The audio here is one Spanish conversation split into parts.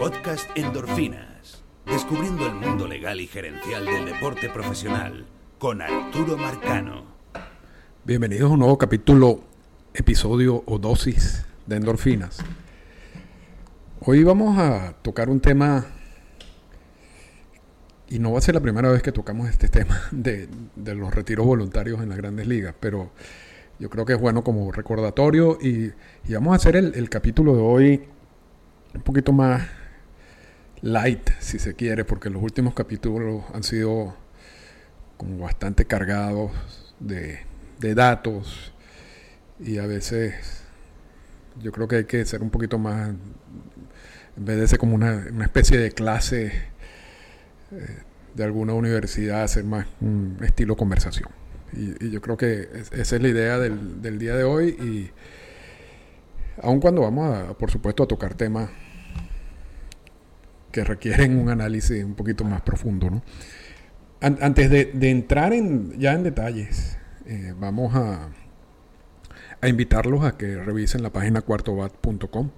Podcast Endorfinas. Descubriendo el mundo legal y gerencial del deporte profesional con Arturo Marcano. Bienvenidos a un nuevo capítulo, episodio o dosis de endorfinas. Hoy vamos a tocar un tema, y no va a ser la primera vez que tocamos este tema de, los retiros voluntarios en las grandes ligas, pero yo creo que es bueno como recordatorio y, vamos a hacer el, el capítulo de hoy un poquito más light, si se quiere, porque los últimos capítulos han sido como bastante cargados de, datos y a veces yo creo que hay que ser un poquito más, en vez de ser como una, especie de clase eh, de alguna universidad, hacer más un estilo conversación. Y, yo creo que esa es la idea del, del día de hoy y aun cuando vamos a, por supuesto, a tocar temas que requieren un análisis un poquito más profundo. ¿no? antes de, entrar en, ya en detalles, eh, vamos a, a, invitarlos a que revisen la página cuartobat.com,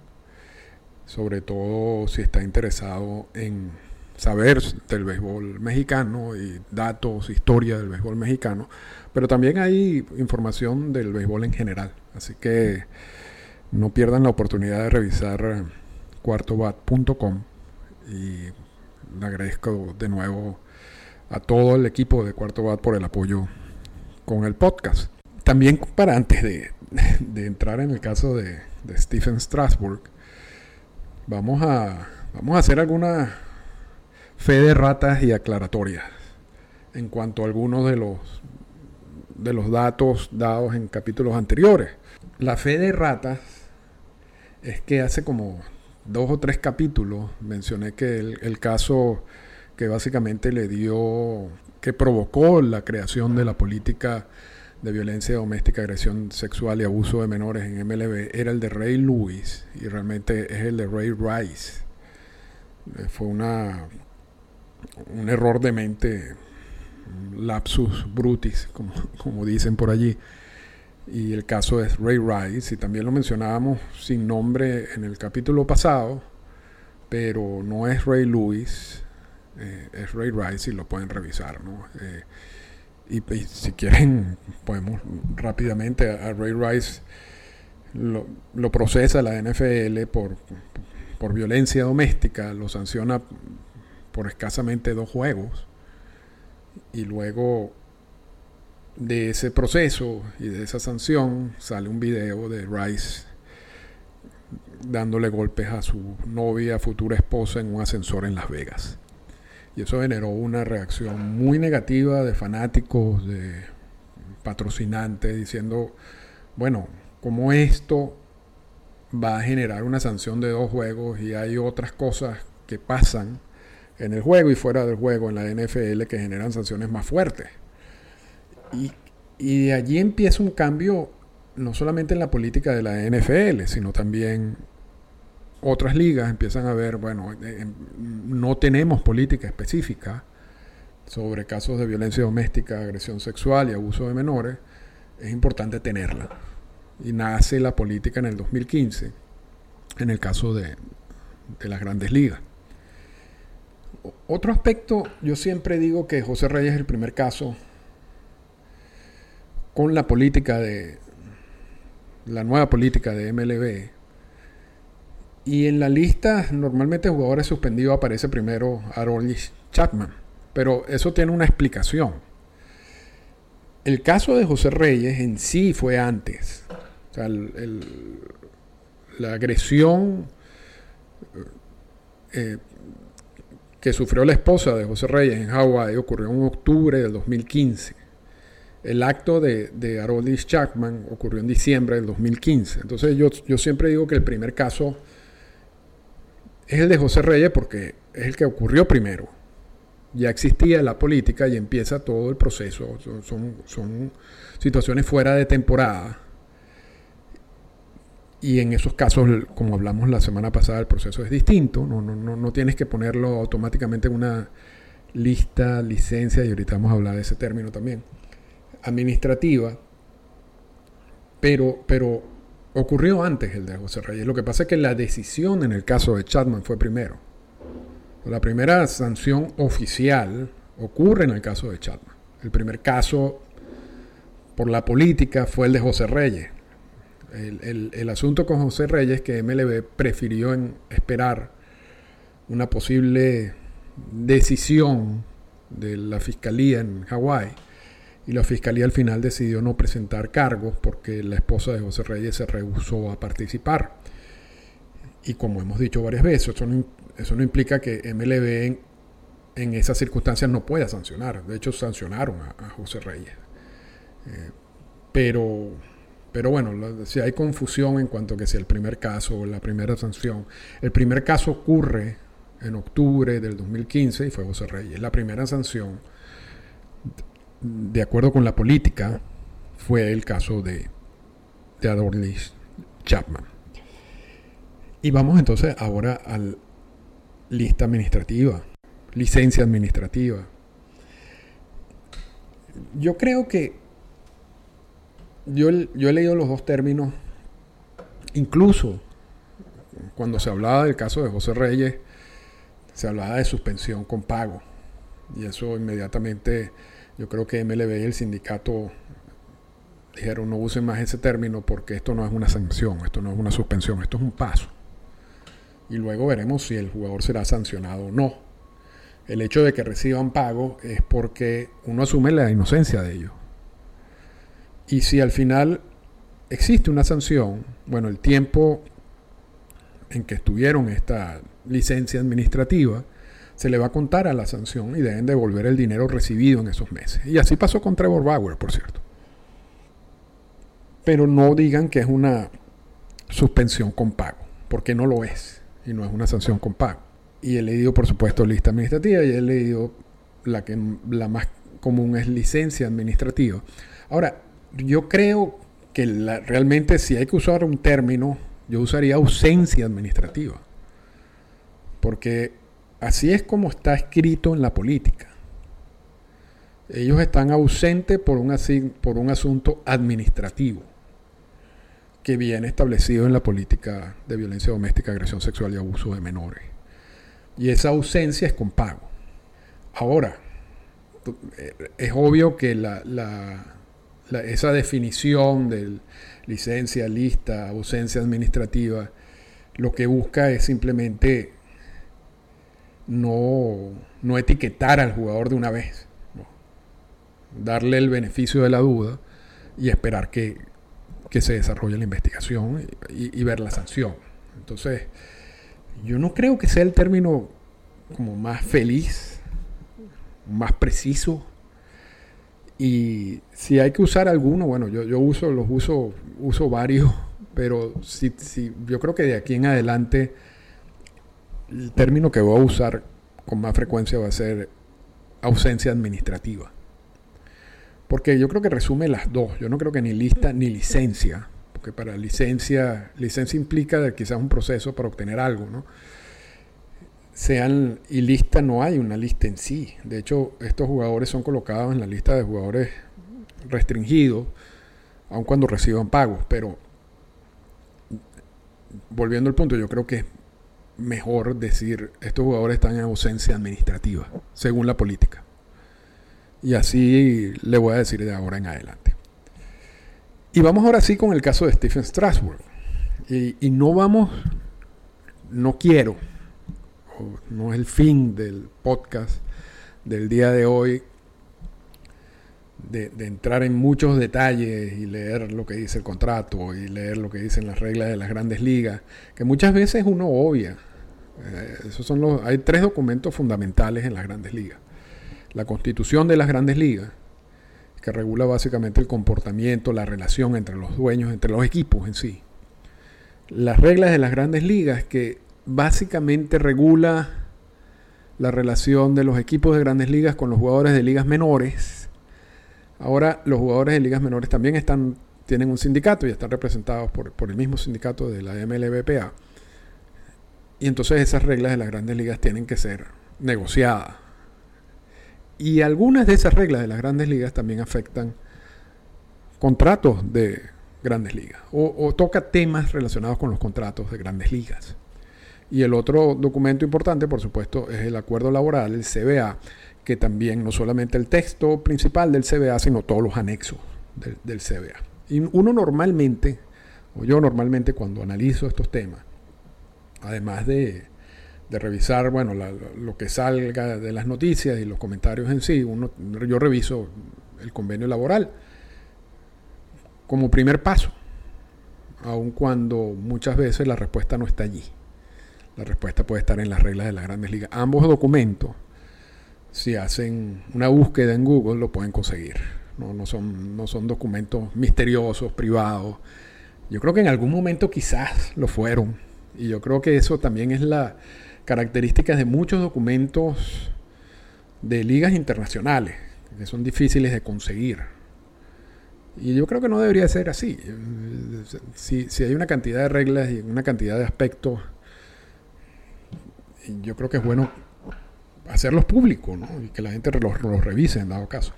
sobre todo si está interesado en saber del béisbol mexicano y datos, historia del béisbol mexicano, pero también hay información del béisbol en general, así que no pierdan la oportunidad de revisar cuartobat.com y le agradezco de nuevo a todo el equipo de Cuarto Bat por el apoyo con el podcast. También para antes de, entrar en el caso de, Stephen Strasburg, vamos a, vamos a hacer alguna fe de ratas y aclaratorias en cuanto a algunos de los, de los datos dados en capítulos anteriores. La fe de ratas es que hace como dos o tres capítulos mencioné que el, caso que básicamente le dio, que provocó la creación de la política de violencia doméstica, agresión sexual y abuso de menores en MLB era el de Ray Lewis y realmente es el de Ray Rice. Eh, fue una un error de mente, lapsus brutis, como, como dicen por allí y el caso es Ray Rice, y también lo mencionábamos sin nombre en el capítulo pasado, pero no es Ray Lewis, eh, es Ray Rice y lo pueden revisar. ¿no? Eh, y, si quieren, podemos rápidamente a, Ray Rice lo, lo, procesa la NFL por, por violencia doméstica, lo sanciona por escasamente dos juegos y luego de ese proceso y de esa sanción sale un video de Rice dándole golpes a su novia, futura esposa en un ascensor en Las Vegas. Y eso generó una reacción muy negativa de fanáticos, de patrocinantes, diciendo, bueno, como esto va a generar una sanción de dos juegos y hay otras cosas que pasan en el juego y fuera del juego en la NFL que generan sanciones más fuertes. Y, de allí empieza un cambio no solamente en la política de la NFL, sino también otras ligas empiezan a ver, bueno, eh, no tenemos política específica sobre casos de violencia doméstica, agresión sexual y abuso de menores, es importante tenerla. Y nace la política en el 2015, en el caso de, de las grandes ligas. Otro aspecto, yo siempre digo que José Reyes es el primer caso con la política de la nueva política de MLB. Y en la lista normalmente jugadores suspendidos aparece primero Aroldis Chapman, pero eso tiene una explicación. El caso de José Reyes en sí fue antes. La agresión eh, que sufrió la esposa de José Reyes en Hawái ocurrió en octubre del 2015. El acto de, de Aroldis Chapman ocurrió en diciembre del 2015. Entonces yo, yo siempre digo que el primer caso es el de José Reyes porque es el que ocurrió primero. Ya existía la política y empieza todo el proceso. Son, son, situaciones fuera de temporada. Y en esos casos, como hablamos la semana pasada, el proceso es distinto. No, no, no, no tienes que ponerlo automáticamente en una lista, licencia, y ahorita vamos a hablar de ese término también administrativa, pero, pero ocurrió antes el de José Reyes. Lo que pasa es que la decisión en el caso de Chapman fue primero. La primera sanción oficial ocurre en el caso de Chapman. El primer caso por la política fue el de José Reyes. El, asunto con José Reyes que MLB prefirió esperar una posible decisión de la fiscalía en Hawái y la fiscalía al final decidió no presentar cargos porque la esposa de José Reyes se rehusó a participar. Y como hemos dicho varias veces, eso no, eso no implica que MLB en, esas circunstancias no pueda sancionar. De hecho, sancionaron a, José Reyes. Eh, pero, pero bueno, si hay confusión en cuanto a que si el primer caso o la primera sanción, el primer caso ocurre en octubre del 2015 y fue José Reyes. La primera sanción de acuerdo con la política, fue el caso de, de Chapman. Y vamos entonces ahora a lista administrativa, licencia administrativa. Yo creo que yo, yo he leído los dos términos, incluso cuando se hablaba del caso de José Reyes, se hablaba de suspensión con pago. Y eso inmediatamente yo creo que MLB y el sindicato dijeron no usen más ese término porque esto no es una sanción, esto no es una suspensión, esto es un paso. Y luego veremos si el jugador será sancionado o no. El hecho de que reciban pago es porque uno asume la inocencia de ellos. Y si al final existe una sanción, bueno, el tiempo en que estuvieron esta licencia administrativa se le va a contar a la sanción y deben devolver el dinero recibido en esos meses. Y así pasó con Trevor Bauer, por cierto. Pero no digan que es una suspensión con pago, porque no lo es y no es una sanción con pago. Y he leído, por supuesto, lista administrativa y he leído la que la más común es licencia administrativa. Ahora, yo creo que realmente si hay que usar un término, yo usaría ausencia administrativa. Porque Así es como está escrito en la política. Ellos están ausentes por un, asunto administrativo que viene establecido en la política de violencia doméstica, agresión sexual y abuso de menores. Y esa ausencia es con pago. Ahora, es obvio que esa definición de licencia, lista, ausencia administrativa, lo que busca es simplemente no, no etiquetar al jugador de una vez. Darle el beneficio de la duda y esperar que, se desarrolle la investigación y, ver la sanción. Entonces, yo no creo que sea el término como más feliz, más preciso. Y si hay que usar alguno, bueno, yo, yo uso, los uso, uso varios, pero si, si, yo creo que de aquí en adelante el término que voy a usar con más frecuencia va a ser ausencia administrativa. Porque yo creo que resume las dos. Yo no creo que ni lista ni licencia. Porque para licencia, licencia implica quizás un proceso para obtener algo, ¿no? Sean, y lista no hay una lista en sí. De hecho, estos jugadores son colocados en la lista de jugadores restringidos, aun cuando reciban pagos. Pero volviendo al punto, yo creo que mejor decir estos jugadores están en ausencia administrativa, según la política. Y así le voy a decir de ahora en adelante. Y vamos ahora sí con el caso de Stephen Strasburg. Y, no vamos, no quiero, no es el fin del podcast del día de hoy, de, entrar en muchos detalles y leer lo que dice el contrato y leer lo que dicen las reglas de las grandes ligas, que muchas veces uno obvia. Eh, esos son los, hay tres documentos fundamentales en las grandes ligas. La constitución de las grandes ligas, que regula básicamente el comportamiento, la relación entre los dueños, entre los equipos en sí. Las reglas de las grandes ligas, que básicamente regula la relación de los equipos de grandes ligas con los jugadores de ligas menores. Ahora los jugadores de ligas menores también tienen un sindicato y están representados por, el mismo sindicato de la MLBPA. Y entonces esas reglas de las grandes ligas tienen que ser negociadas. Y algunas de esas reglas de las grandes ligas también afectan contratos de grandes ligas o, toca temas relacionados con los contratos de grandes ligas. Y el otro documento importante, por supuesto, es el acuerdo laboral, el CBA, que también no solamente el texto principal del CBA, sino todos los anexos del, CBA. Y uno normalmente, o yo normalmente cuando analizo estos temas, además de, de revisar bueno, lo que salga de las noticias y los comentarios en sí, uno, yo reviso el convenio laboral como primer paso, aun cuando muchas veces la respuesta no está allí. La respuesta puede estar en las reglas de las grandes ligas. Ambos documentos, si hacen una búsqueda en Google, lo pueden conseguir. No, no, son, no son documentos misteriosos, privados. Yo creo que en algún momento quizás lo fueron. Y yo creo que eso también es la característica de muchos documentos de ligas internacionales, que son difíciles de conseguir. Y yo creo que no debería ser así. Si, si hay una cantidad de reglas y una cantidad de aspectos, yo creo que es bueno hacerlos públicos ¿no? y que la gente los, revise en dado caso.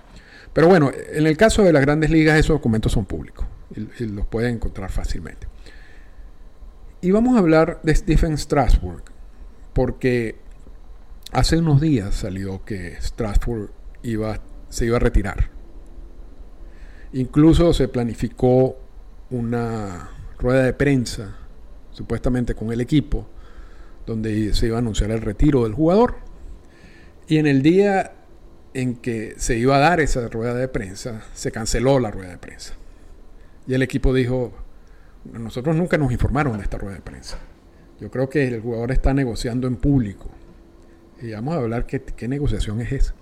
Pero bueno, en el caso de las grandes ligas esos documentos son públicos y, y los pueden encontrar fácilmente. Y vamos a hablar de Stephen Strasburg, porque hace unos días salió que Strasburg iba, se iba a retirar. Incluso se planificó una rueda de prensa, supuestamente con el equipo, donde se iba a anunciar el retiro del jugador. Y en el día en que se iba a dar esa rueda de prensa, se canceló la rueda de prensa. Y el equipo dijo, nosotros nunca nos informaron de esta rueda de prensa. Yo creo que el jugador está negociando en público. Y vamos a hablar qué, qué negociación es esa.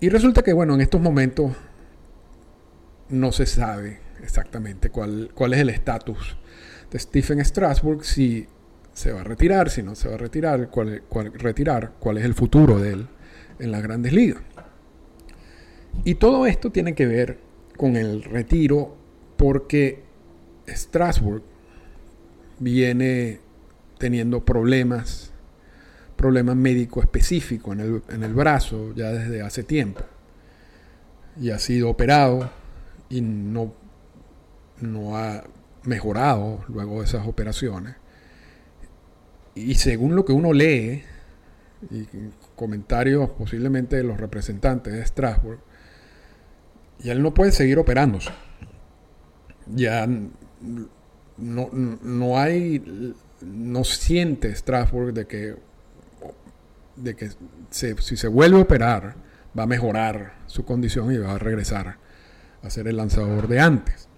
Y resulta que, bueno, en estos momentos no se sabe exactamente cuál, cuál es el estatus de Stephen Strasburg, si se va a retirar, si no se va a retirar, cuál, cuál, retirar, cuál es el futuro de él en las grandes ligas. Y todo esto tiene que ver con el retiro porque Strasburg viene teniendo problemas, problemas médicos específicos en el, en el brazo ya desde hace tiempo. Y ha sido operado y no, no ha mejorado luego de esas operaciones. Y según lo que uno lee, y comentarios posiblemente de los representantes de Strasbourg, ya él no puede seguir operándose. Ya no, no hay no siente Strasbourg de que, de que si se vuelve a operar, va a mejorar su condición y va a regresar a ser el lanzador de antes.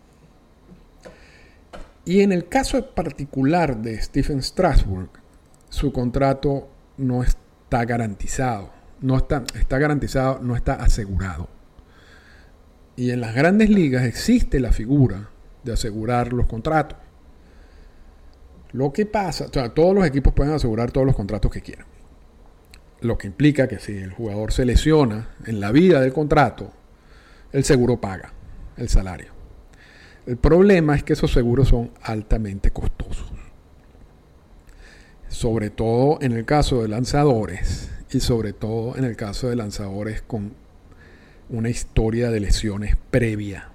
Y en el caso particular de Stephen Strasburg, su contrato no está garantizado. No está, está garantizado, no está asegurado. Y en las grandes ligas existe la figura de asegurar los contratos. Lo que pasa, o sea, todos los equipos pueden asegurar todos los contratos que quieran. Lo que implica que si el jugador se lesiona en la vida del contrato, el seguro paga el salario. El problema es que esos seguros son altamente costosos. Sobre todo en el caso de lanzadores y sobre todo en el caso de lanzadores con una historia de lesiones previa.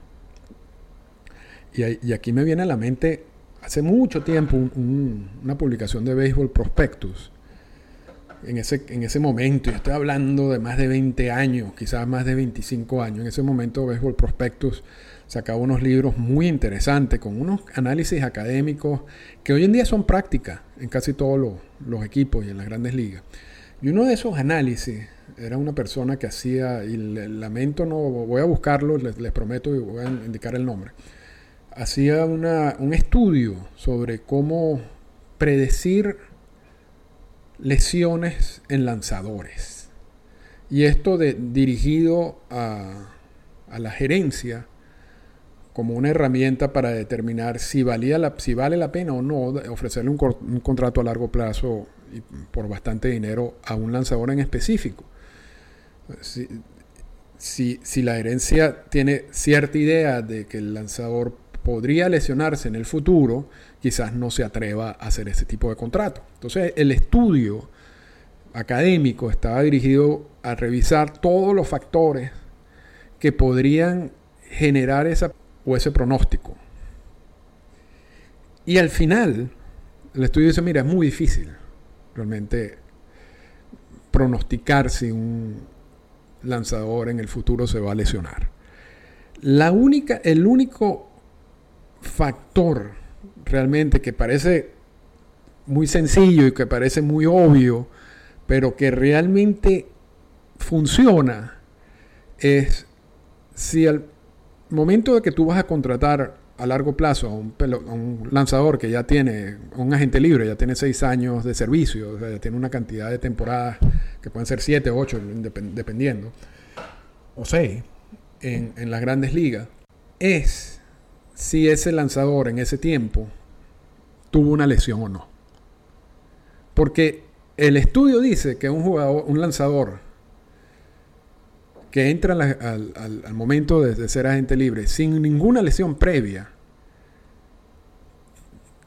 Y, aquí me viene a la mente hace mucho tiempo una publicación de Béisbol Prospectus. En ese, en ese momento, yo estoy hablando de más de 20 años, quizás más de 25 años, en ese momento Béisbol Prospectus sacaba unos libros muy interesantes con unos análisis académicos que hoy en día son prácticas en casi todos los, equipos y en las grandes ligas. Y uno de esos análisis era una persona que hacía, y lamento, no voy a buscarlo, les, prometo y voy a indicar el nombre hacía un estudio sobre cómo predecir lesiones en lanzadores. Y esto dirigido a, la gerencia como una herramienta para determinar si, valía la, si vale la pena o no ofrecerle un, un contrato a largo plazo y por bastante dinero a un lanzador en específico. Si, si, si, la herencia tiene cierta idea de que el lanzador podría lesionarse en el futuro, quizás no se atreva a hacer ese tipo de contrato. Entonces, el estudio académico estaba dirigido a revisar todos los factores que podrían generar esa, o ese pronóstico. Y al final, el estudio dice, mira, es muy difícil realmente pronosticar si un lanzador en el futuro se va a lesionar. La única, el único factor realmente que parece muy sencillo y que parece muy obvio, pero que realmente funciona, es si al momento de que tú vas a contratar a largo plazo a un, lanzador que ya tiene, un agente libre, ya tiene seis años de servicio, o sea, ya tiene una cantidad de temporadas que pueden ser siete o ocho, dependiendo, o seis, en, en las grandes ligas, es si ese lanzador en ese tiempo tuvo una lesión o no. Porque el estudio dice que un jugador, un lanzador que entra al, momento de, ser agente libre sin ninguna lesión previa,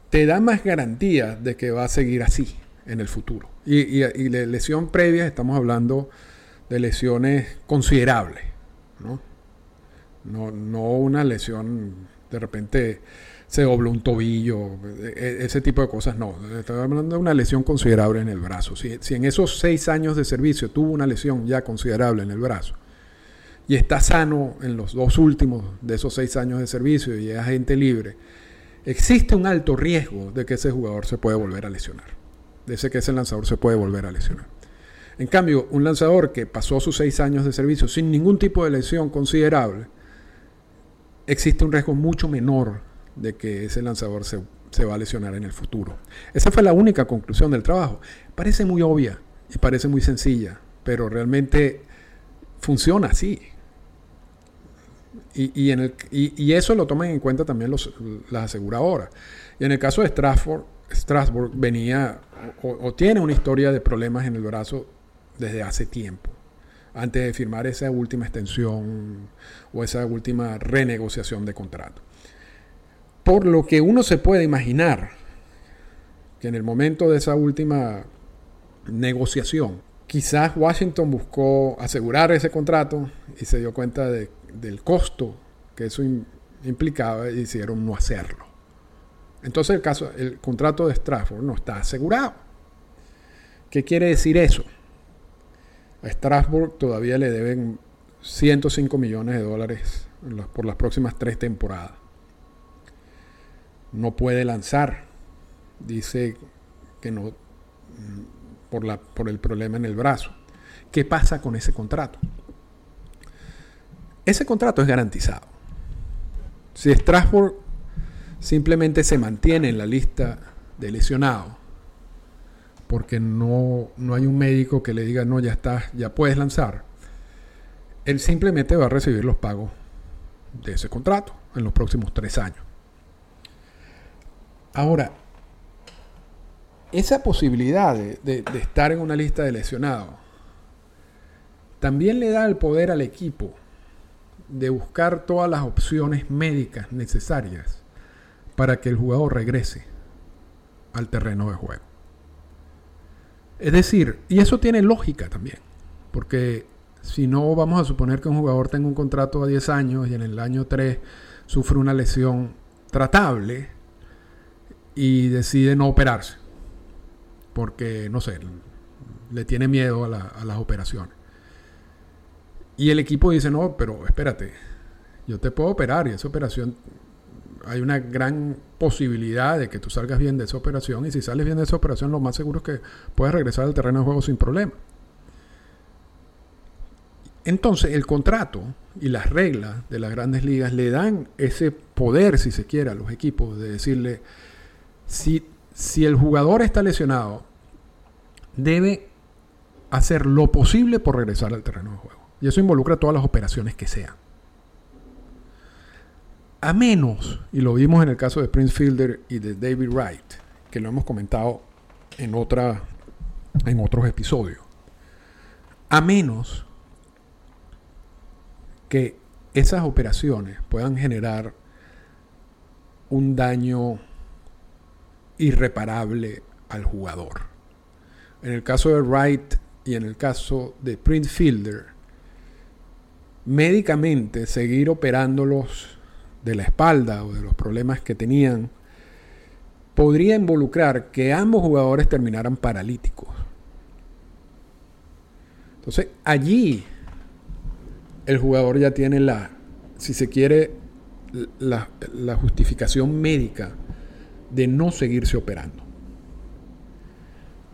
te da más garantía de que va a seguir así en el futuro. Y, y, lesión previa estamos hablando de lesiones considerables, ¿no? No, no una lesión de repente se dobló un tobillo, e, e, ese tipo de cosas no. Estoy hablando de una lesión considerable en el brazo. Si, si, en esos seis años de servicio tuvo una lesión ya considerable en el brazo y está sano en los dos últimos de esos seis años de servicio y es agente libre, existe un alto riesgo de que ese jugador se puede volver a lesionar. De ese que ese lanzador se puede volver a lesionar. En cambio, un lanzador que pasó sus seis años de servicio sin ningún tipo de lesión considerable, existe un riesgo mucho menor de que ese lanzador se, va a lesionar en el futuro. Esa fue la única conclusión del trabajo. Parece muy obvia y parece muy sencilla, pero realmente funciona así. Y, en el, y, eso lo toman en cuenta también los, las aseguradoras. Y en el caso de Strasbourg, Strasbourg venía o, tiene una historia de problemas en el brazo desde hace tiempo, antes de firmar esa última extensión o esa última renegociación de contrato. Por lo que uno se puede imaginar que en el momento de esa última negociación, quizás Washington buscó asegurar ese contrato y se dio cuenta del costo que eso implicaba decidieron no hacerlo. Entonces el, caso, el contrato de Stratford no está asegurado. ¿Qué quiere decir eso? A Strasbourg todavía le deben 105 millones de dólares por las próximas tres temporadas no puede lanzar. Dice que no por, la, por el problema en el brazo. ¿Qué pasa con ese contrato? Ese contrato es garantizado. Si Strasbourg simplemente se mantiene en la lista de lesionados, porque no, no hay un médico que le diga, no, ya estás, ya puedes lanzar, él simplemente va a recibir los pagos de ese contrato en los próximos tres años. Ahora, esa posibilidad de, estar en una lista de lesionados también le da el poder al equipo de buscar todas las opciones médicas necesarias para que el jugador regrese al terreno de juego. Es decir, y eso tiene lógica también, porque si no vamos a suponer que un jugador tenga un contrato a 10 años y en el año 3 sufre una lesión tratable, y decide no operarse. Porque, no sé, le tiene miedo a, las operaciones. Y el equipo dice, no, pero espérate, yo te puedo operar y esa operación, hay una gran posibilidad de que tú salgas bien de esa operación y si sales bien de esa operación lo más seguro es que puedes regresar al terreno de juego sin problema. Entonces el contrato y las reglas de las grandes ligas le dan ese poder, si se quiere, a los equipos de decirle, si, si el jugador está lesionado, debe hacer lo posible por regresar al terreno de juego. Y eso involucra todas las operaciones que sean. A menos, y lo vimos en el caso de Prince Fielder y de David Wright, que lo hemos comentado en, otra, en otros episodios. A menos que esas operaciones puedan generar un daño irreparable al jugador. En el caso de Wright y en el caso de Print Fielder, médicamente seguir operándolos de la espalda o de los problemas que tenían podría involucrar que ambos jugadores terminaran paralíticos. Entonces, allí el jugador ya tiene la, si se quiere, la, justificación médica de no seguirse operando.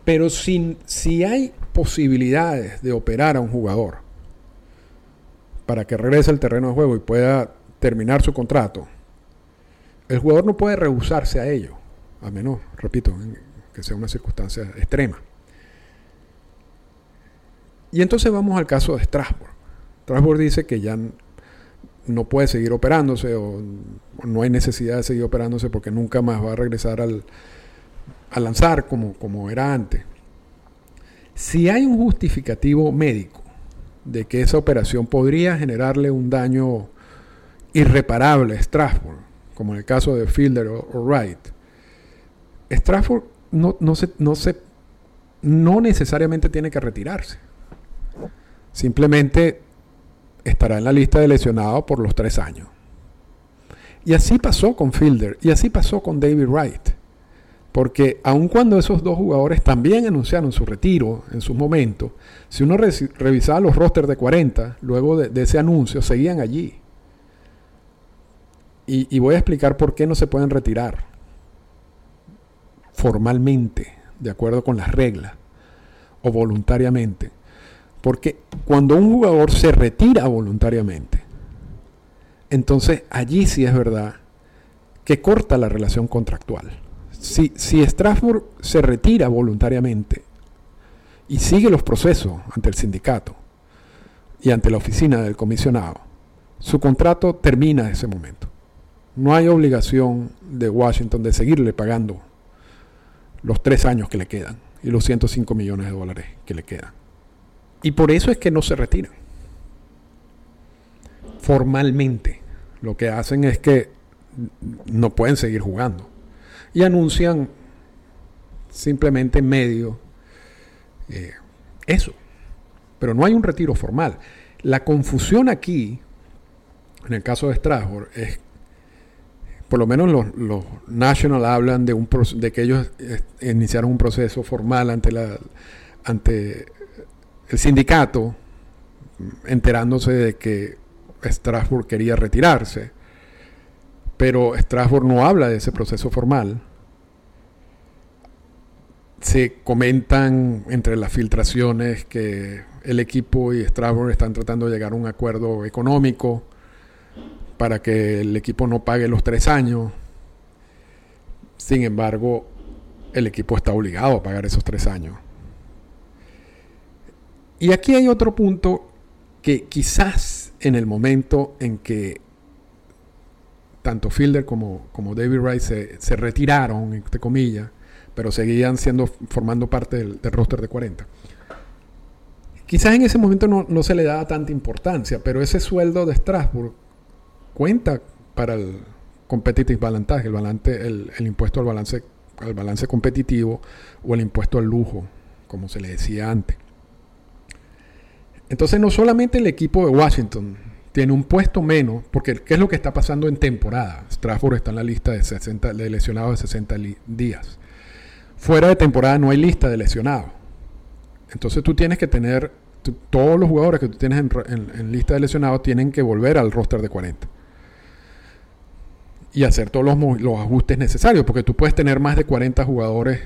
Pero si, si hay posibilidades de operar a un jugador para que regrese al terreno de juego y pueda terminar su contrato, el jugador no puede rehusarse a ello, a menos, repito, que sea una circunstancia extrema. Y entonces vamos al caso de Strasbourg. Strasbourg dice que ya no puede seguir operándose o no hay necesidad de seguir operándose porque nunca más va a regresar al, a lanzar como, como era antes. Si hay un justificativo médico de que esa operación podría generarle un daño irreparable a Strasbourg, como en el caso de Fielder o, Wright, Strasbourg no, no, no, no necesariamente tiene que retirarse. Simplemente estará en la lista de lesionados por los tres años. Y así pasó con Fielder y así pasó con David Wright. Porque aun cuando esos dos jugadores también anunciaron su retiro en su momento, si uno revisaba los rosters de 40, luego de, ese anuncio, seguían allí. Y, voy a explicar por qué no se pueden retirar formalmente, de acuerdo con las reglas, o voluntariamente. Porque cuando un jugador se retira voluntariamente, entonces allí sí es verdad que corta la relación contractual si, si Strasbourg se retira voluntariamente y sigue los procesos ante el sindicato y ante la oficina del comisionado, su contrato termina en ese momento. No hay obligación de Washington de seguirle pagando los tres años que le quedan y los 105 millones de dólares que le quedan. Y por eso es que no se retiran. Formalmente, lo que hacen es que no pueden seguir jugando y anuncian simplemente en medio eh, eso. Pero no hay un retiro formal. La confusión aquí, en el caso de Strasbourg, es, por lo menos los, los National hablan de, un, de que ellos eh, iniciaron un proceso formal ante, la, ante el sindicato, enterándose de que Strasbourg quería retirarse pero Strasbourg no habla de ese proceso formal. Se comentan entre las filtraciones que el equipo y Strasbourg están tratando de llegar a un acuerdo económico para que el equipo no pague los tres años. Sin embargo, el equipo está obligado a pagar esos tres años. Y aquí hay otro punto que quizás en el momento en que tanto Fielder como, como David Wright se, retiraron, entre comillas, pero seguían siendo, formando parte del, roster de 40. Quizás en ese momento no, se le daba tanta importancia, pero ese sueldo de Strasbourg cuenta para el competitive balance, el, balance, el, impuesto al balance, al balance competitivo o el impuesto al lujo, como se le decía antes. Entonces no solamente el equipo de Washington tiene un puesto menos, porque ¿qué es lo que está pasando en temporada? Strasbourg está en la lista de, 60, de lesionados de 60 días. Fuera de temporada no hay lista de lesionados. Entonces tú tienes que tener, todos los jugadores que tú tienes en, lista de lesionados tienen que volver al roster de 40. Y hacer todos los, los ajustes necesarios, porque tú puedes tener más de 40 jugadores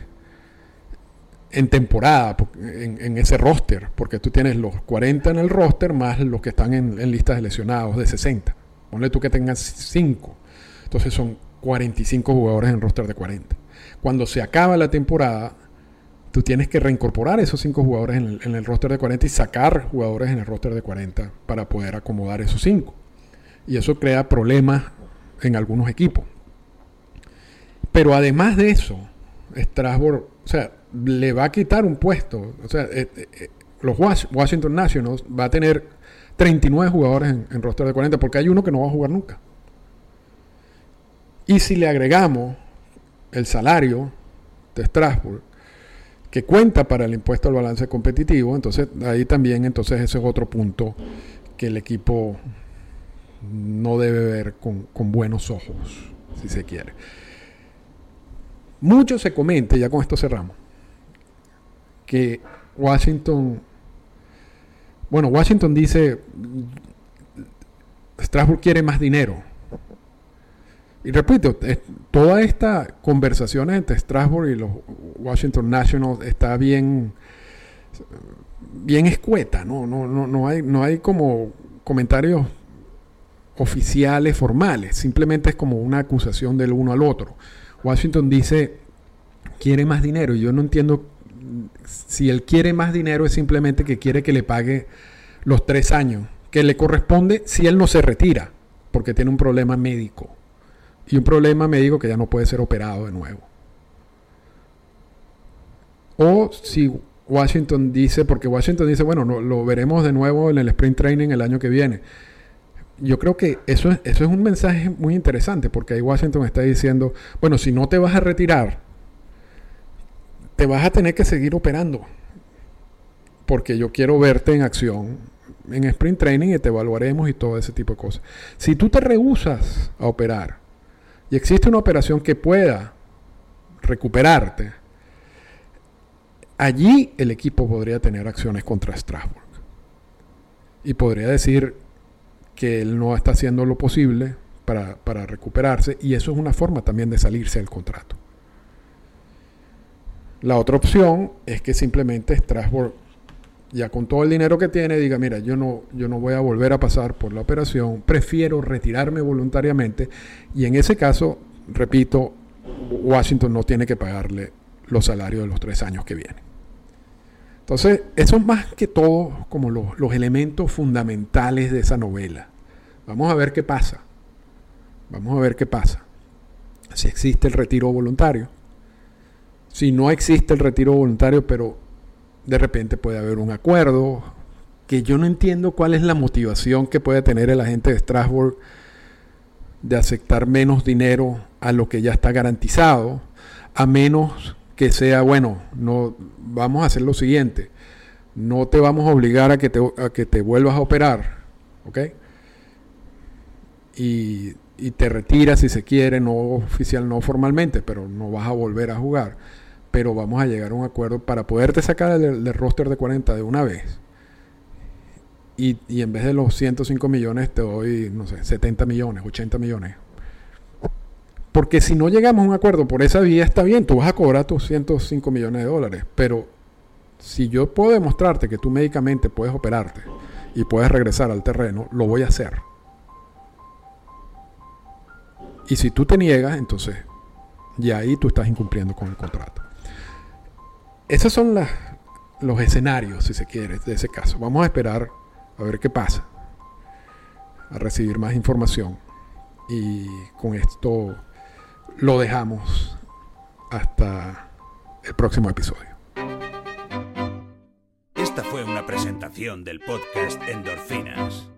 en temporada, en, ese roster, porque tú tienes los 40 en el roster más los que están en, listas de lesionados de 60. Ponle tú que tengas 5. Entonces son 45 jugadores en roster de 40. Cuando se acaba la temporada, tú tienes que reincorporar esos 5 jugadores en el, en el, roster de 40 y sacar jugadores en el roster de 40 para poder acomodar esos 5. Y eso crea problemas en algunos equipos. Pero además de eso, Strasbourg, o sea, le va a quitar un puesto. O sea, eh, eh, eh, los Washington Nationals va a tener 39 jugadores en, roster de 40 porque hay uno que no va a jugar nunca. Y si le agregamos el salario de Strasbourg, que cuenta para el impuesto al balance competitivo, entonces ahí también, entonces ese es otro punto que el equipo no debe ver con buenos ojos, si se quiere. mucho se comenta, ya con esto cerramos, que Washington, bueno, Washington dice, Strasbourg quiere más dinero. Y repito, toda esta conversación entre Strasbourg y los Washington Nationals está bien, bien escueta, ¿no? No, no, no, hay, no hay como comentarios oficiales, formales, simplemente es como una acusación del uno al otro. Washington dice, quiere más dinero, y yo no entiendo si él quiere más dinero es simplemente que quiere que le pague los tres años, que le corresponde si él no se retira, porque tiene un problema médico. Y un problema médico que ya no puede ser operado de nuevo. O si Washington dice, porque Washington dice, bueno, no, lo veremos de nuevo en el sprint training el año que viene. Yo creo que eso es, eso es un mensaje muy interesante, porque ahí Washington está diciendo, bueno, si no te vas a retirar, te vas a tener que seguir operando. Porque yo quiero verte en acción en sprint training y te evaluaremos y todo ese tipo de cosas. Si tú te rehusas a operar y existe una operación que pueda recuperarte, allí el equipo podría tener acciones contra Strasbourg. Y podría decir que él no está haciendo lo posible para, para recuperarse y eso es una forma también de salirse del contrato. La otra opción es que simplemente Strasbourg, ya con todo el dinero que tiene, diga, mira, yo no, yo no voy a volver a pasar por la operación, prefiero retirarme voluntariamente y en ese caso, repito, Washington no tiene que pagarle los salarios de los tres años que vienen. Entonces, eso es más que todo como los, los elementos fundamentales de esa novela. Vamos a ver qué pasa. Vamos a ver qué pasa. Si existe el retiro voluntario si no existe el retiro voluntario, pero de repente puede haber un acuerdo, que yo no entiendo cuál es la motivación que puede tener el agente de Strasbourg de aceptar menos dinero a lo que ya está garantizado, a menos que sea, bueno, no vamos a hacer lo siguiente, no te vamos a obligar a que te, vuelvas a operar, ¿ok? Y, y te retiras si se quiere, no oficial, no formalmente, pero no vas a volver a jugar pero vamos a llegar a un acuerdo para poderte sacar del, roster de 40 de una vez. Y, en vez de los 105 millones te doy, no sé, 70 millones, 80 millones. Porque si no llegamos a un acuerdo por esa vía, está bien, tú vas a cobrar tus 105 millones de dólares. Pero si yo puedo demostrarte que tú médicamente puedes operarte y puedes regresar al terreno, lo voy a hacer. Y si tú te niegas, entonces ya ahí tú estás incumpliendo con el contrato. Esos son los escenarios, si se quiere, de ese caso. Vamos a esperar a ver qué pasa, a recibir más información. Y con esto lo dejamos hasta el próximo episodio. Esta fue una presentación del podcast Endorfinas.